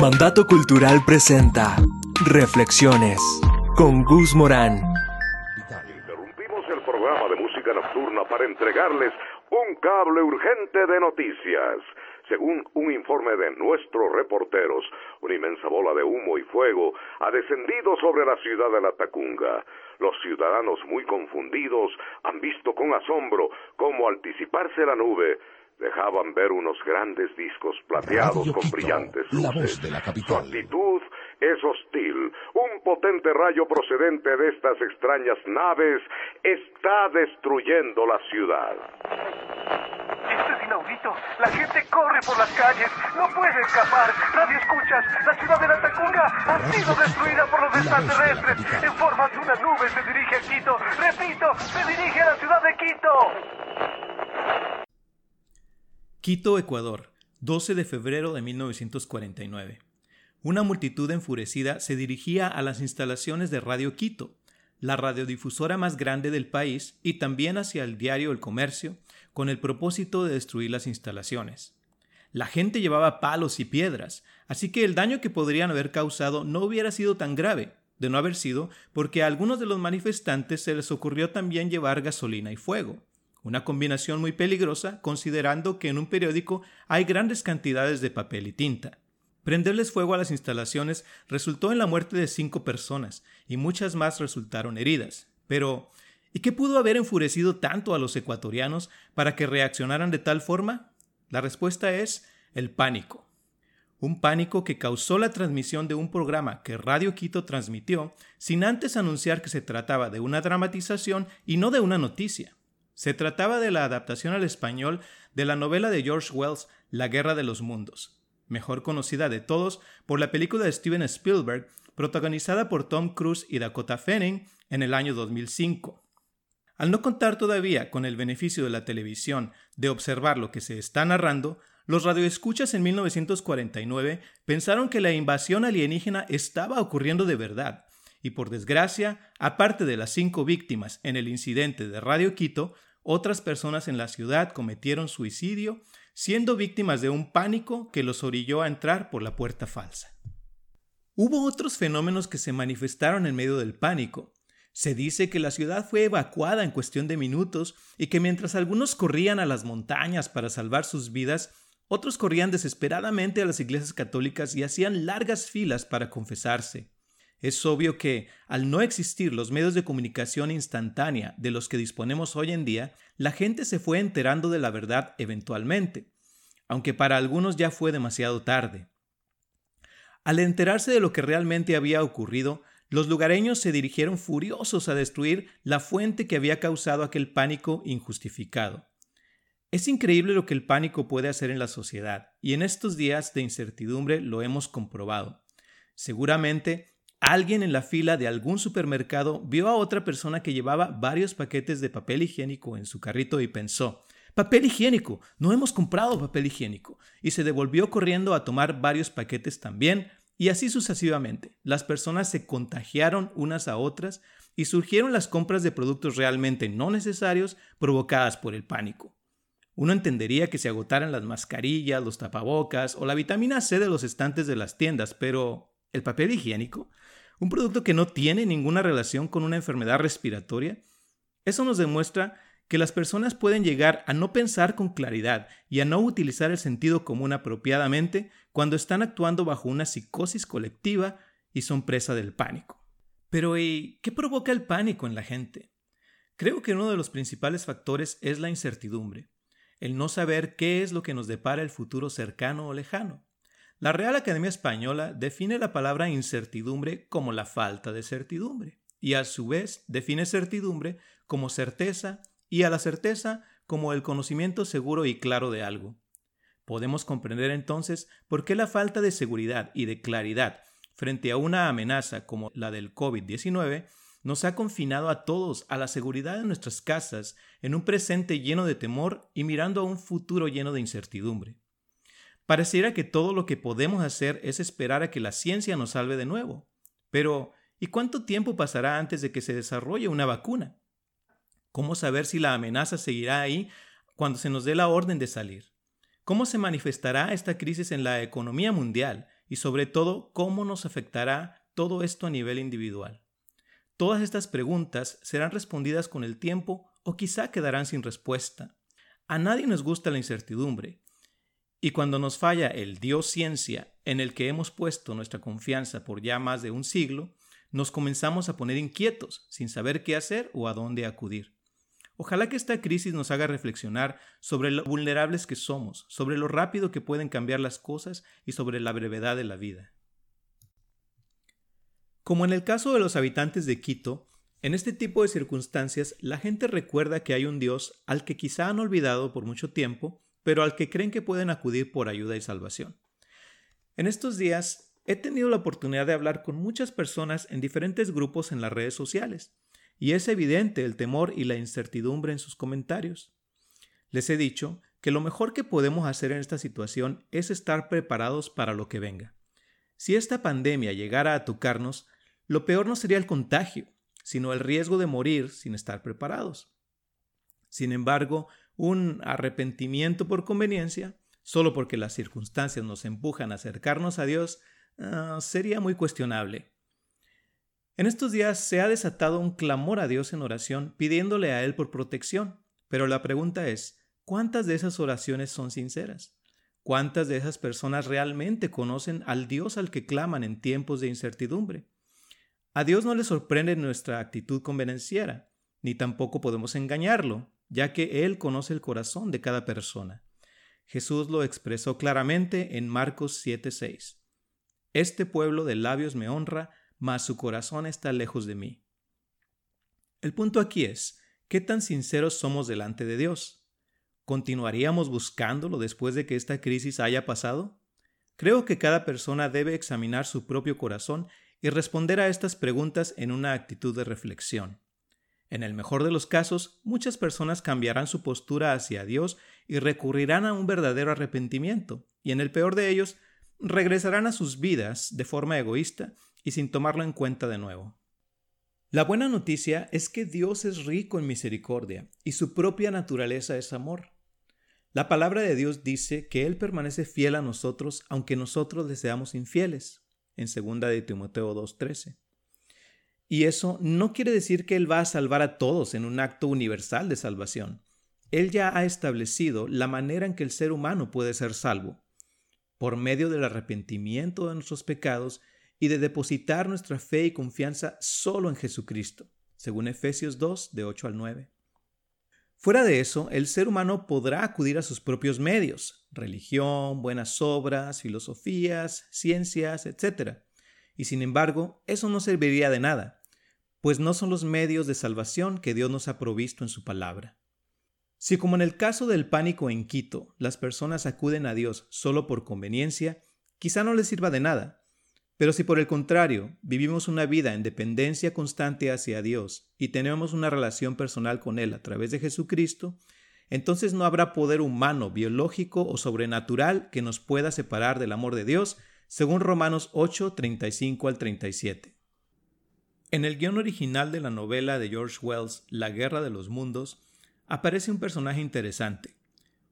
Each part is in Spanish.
Mandato Cultural presenta Reflexiones con Gus Morán. Interrumpimos el programa de música nocturna para entregarles un cable urgente de noticias. Según un informe de nuestros reporteros, una inmensa bola de humo y fuego ha descendido sobre la ciudad de La Tacunga. Los ciudadanos muy confundidos han visto con asombro cómo al disiparse la nube dejaban ver unos grandes discos plateados Radio con Quito, brillantes la luces. voz de la Su capital. actitud es hostil. Un potente rayo procedente de estas extrañas naves está destruyendo la ciudad. Esto es inaudito. La gente corre por las calles. No puede escapar. Radio escuchas. La ciudad de la Tacunga ha sido destruida por los extraterrestres. En forma de una nube se dirige a Quito. Repito, se dirige a la ciudad de Quito. Quito, Ecuador, 12 de febrero de 1949. Una multitud enfurecida se dirigía a las instalaciones de Radio Quito, la radiodifusora más grande del país, y también hacia el diario El Comercio, con el propósito de destruir las instalaciones. La gente llevaba palos y piedras, así que el daño que podrían haber causado no hubiera sido tan grave, de no haber sido porque a algunos de los manifestantes se les ocurrió también llevar gasolina y fuego. Una combinación muy peligrosa considerando que en un periódico hay grandes cantidades de papel y tinta. Prenderles fuego a las instalaciones resultó en la muerte de cinco personas y muchas más resultaron heridas. Pero, ¿y qué pudo haber enfurecido tanto a los ecuatorianos para que reaccionaran de tal forma? La respuesta es el pánico. Un pánico que causó la transmisión de un programa que Radio Quito transmitió sin antes anunciar que se trataba de una dramatización y no de una noticia. Se trataba de la adaptación al español de la novela de George Wells La Guerra de los Mundos, mejor conocida de todos por la película de Steven Spielberg, protagonizada por Tom Cruise y Dakota Fanning en el año 2005. Al no contar todavía con el beneficio de la televisión de observar lo que se está narrando, los radioescuchas en 1949 pensaron que la invasión alienígena estaba ocurriendo de verdad, y por desgracia, aparte de las cinco víctimas en el incidente de Radio Quito, otras personas en la ciudad cometieron suicidio, siendo víctimas de un pánico que los orilló a entrar por la puerta falsa. Hubo otros fenómenos que se manifestaron en medio del pánico. Se dice que la ciudad fue evacuada en cuestión de minutos y que mientras algunos corrían a las montañas para salvar sus vidas, otros corrían desesperadamente a las iglesias católicas y hacían largas filas para confesarse. Es obvio que, al no existir los medios de comunicación instantánea de los que disponemos hoy en día, la gente se fue enterando de la verdad eventualmente, aunque para algunos ya fue demasiado tarde. Al enterarse de lo que realmente había ocurrido, los lugareños se dirigieron furiosos a destruir la fuente que había causado aquel pánico injustificado. Es increíble lo que el pánico puede hacer en la sociedad, y en estos días de incertidumbre lo hemos comprobado. Seguramente Alguien en la fila de algún supermercado vio a otra persona que llevaba varios paquetes de papel higiénico en su carrito y pensó, papel higiénico, no hemos comprado papel higiénico, y se devolvió corriendo a tomar varios paquetes también, y así sucesivamente. Las personas se contagiaron unas a otras y surgieron las compras de productos realmente no necesarios provocadas por el pánico. Uno entendería que se agotaran las mascarillas, los tapabocas o la vitamina C de los estantes de las tiendas, pero ¿el papel higiénico? Un producto que no tiene ninguna relación con una enfermedad respiratoria, eso nos demuestra que las personas pueden llegar a no pensar con claridad y a no utilizar el sentido común apropiadamente cuando están actuando bajo una psicosis colectiva y son presa del pánico. Pero ¿y qué provoca el pánico en la gente? Creo que uno de los principales factores es la incertidumbre, el no saber qué es lo que nos depara el futuro cercano o lejano. La Real Academia Española define la palabra incertidumbre como la falta de certidumbre y a su vez define certidumbre como certeza y a la certeza como el conocimiento seguro y claro de algo. Podemos comprender entonces por qué la falta de seguridad y de claridad frente a una amenaza como la del COVID-19 nos ha confinado a todos a la seguridad de nuestras casas en un presente lleno de temor y mirando a un futuro lleno de incertidumbre. Pareciera que todo lo que podemos hacer es esperar a que la ciencia nos salve de nuevo. Pero, ¿y cuánto tiempo pasará antes de que se desarrolle una vacuna? ¿Cómo saber si la amenaza seguirá ahí cuando se nos dé la orden de salir? ¿Cómo se manifestará esta crisis en la economía mundial y sobre todo cómo nos afectará todo esto a nivel individual. Todas estas preguntas serán respondidas con el tiempo o quizá quedarán sin respuesta. A nadie nos gusta la incertidumbre, y cuando nos falla el Dios ciencia en el que hemos puesto nuestra confianza por ya más de un siglo, nos comenzamos a poner inquietos, sin saber qué hacer o a dónde acudir. Ojalá que esta crisis nos haga reflexionar sobre lo vulnerables que somos, sobre lo rápido que pueden cambiar las cosas y sobre la brevedad de la vida. Como en el caso de los habitantes de Quito, en este tipo de circunstancias la gente recuerda que hay un Dios al que quizá han olvidado por mucho tiempo, pero al que creen que pueden acudir por ayuda y salvación. En estos días he tenido la oportunidad de hablar con muchas personas en diferentes grupos en las redes sociales, y es evidente el temor y la incertidumbre en sus comentarios. Les he dicho que lo mejor que podemos hacer en esta situación es estar preparados para lo que venga. Si esta pandemia llegara a tocarnos, lo peor no sería el contagio, sino el riesgo de morir sin estar preparados. Sin embargo, un arrepentimiento por conveniencia, solo porque las circunstancias nos empujan a acercarnos a Dios, ah, sería muy cuestionable. En estos días se ha desatado un clamor a Dios en oración pidiéndole a Él por protección, pero la pregunta es, ¿cuántas de esas oraciones son sinceras? ¿Cuántas de esas personas realmente conocen al Dios al que claman en tiempos de incertidumbre? A Dios no le sorprende nuestra actitud convenenciera, ni tampoco podemos engañarlo, ya que Él conoce el corazón de cada persona. Jesús lo expresó claramente en Marcos 7:6. Este pueblo de labios me honra, mas su corazón está lejos de mí. El punto aquí es, ¿qué tan sinceros somos delante de Dios? ¿Continuaríamos buscándolo después de que esta crisis haya pasado? Creo que cada persona debe examinar su propio corazón y responder a estas preguntas en una actitud de reflexión. En el mejor de los casos, muchas personas cambiarán su postura hacia Dios y recurrirán a un verdadero arrepentimiento, y en el peor de ellos, regresarán a sus vidas de forma egoísta y sin tomarlo en cuenta de nuevo. La buena noticia es que Dios es rico en misericordia y su propia naturaleza es amor. La palabra de Dios dice que Él permanece fiel a nosotros aunque nosotros le seamos infieles en 2 de Timoteo 2.13. Y eso no quiere decir que Él va a salvar a todos en un acto universal de salvación. Él ya ha establecido la manera en que el ser humano puede ser salvo, por medio del arrepentimiento de nuestros pecados y de depositar nuestra fe y confianza solo en Jesucristo, según Efesios 2, de 8 al 9. Fuera de eso, el ser humano podrá acudir a sus propios medios, religión, buenas obras, filosofías, ciencias, etc. Y sin embargo, eso no serviría de nada, pues no son los medios de salvación que Dios nos ha provisto en su palabra. Si como en el caso del pánico en Quito, las personas acuden a Dios solo por conveniencia, quizá no les sirva de nada, pero si por el contrario vivimos una vida en dependencia constante hacia Dios y tenemos una relación personal con Él a través de Jesucristo, entonces no habrá poder humano, biológico o sobrenatural que nos pueda separar del amor de Dios, según Romanos 8, 35 al 37. En el guion original de la novela de George Wells, La Guerra de los Mundos, aparece un personaje interesante,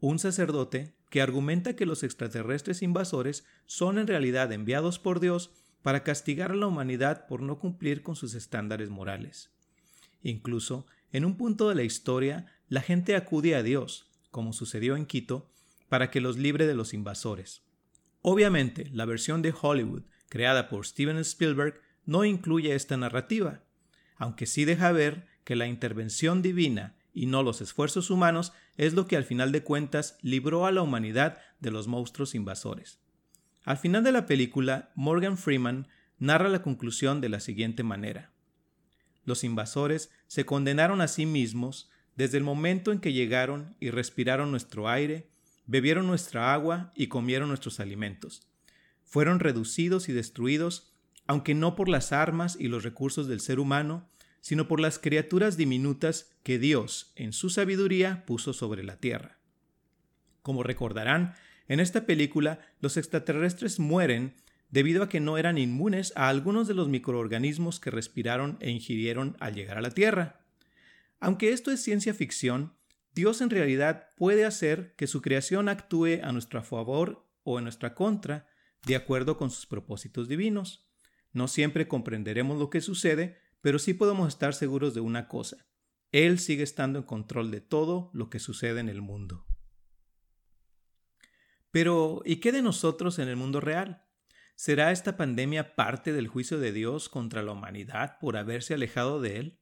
un sacerdote que argumenta que los extraterrestres invasores son en realidad enviados por Dios para castigar a la humanidad por no cumplir con sus estándares morales. Incluso, en un punto de la historia, la gente acude a Dios, como sucedió en Quito, para que los libre de los invasores. Obviamente, la versión de Hollywood, creada por Steven Spielberg, no incluye esta narrativa, aunque sí deja ver que la intervención divina y no los esfuerzos humanos es lo que al final de cuentas libró a la humanidad de los monstruos invasores. Al final de la película, Morgan Freeman narra la conclusión de la siguiente manera. Los invasores se condenaron a sí mismos desde el momento en que llegaron y respiraron nuestro aire, bebieron nuestra agua y comieron nuestros alimentos. Fueron reducidos y destruidos, aunque no por las armas y los recursos del ser humano, sino por las criaturas diminutas que Dios, en su sabiduría, puso sobre la tierra. Como recordarán, en esta película los extraterrestres mueren debido a que no eran inmunes a algunos de los microorganismos que respiraron e ingirieron al llegar a la Tierra. Aunque esto es ciencia ficción, Dios en realidad puede hacer que su creación actúe a nuestro favor o en nuestra contra, de acuerdo con sus propósitos divinos. No siempre comprenderemos lo que sucede, pero sí podemos estar seguros de una cosa. Él sigue estando en control de todo lo que sucede en el mundo. Pero, ¿y qué de nosotros en el mundo real? ¿Será esta pandemia parte del juicio de Dios contra la humanidad por haberse alejado de Él?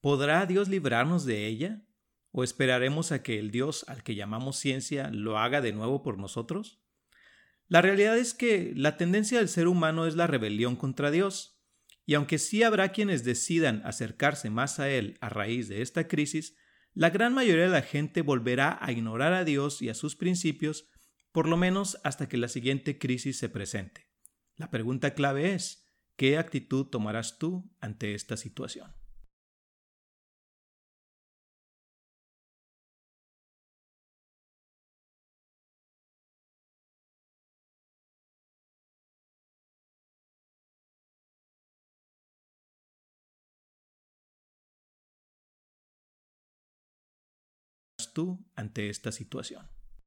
¿Podrá Dios librarnos de ella? ¿O esperaremos a que el Dios al que llamamos ciencia lo haga de nuevo por nosotros? La realidad es que la tendencia del ser humano es la rebelión contra Dios, y aunque sí habrá quienes decidan acercarse más a Él a raíz de esta crisis, la gran mayoría de la gente volverá a ignorar a Dios y a sus principios, por lo menos hasta que la siguiente crisis se presente. La pregunta clave es, ¿qué actitud tomarás tú ante esta situación? Tú ante esta situación?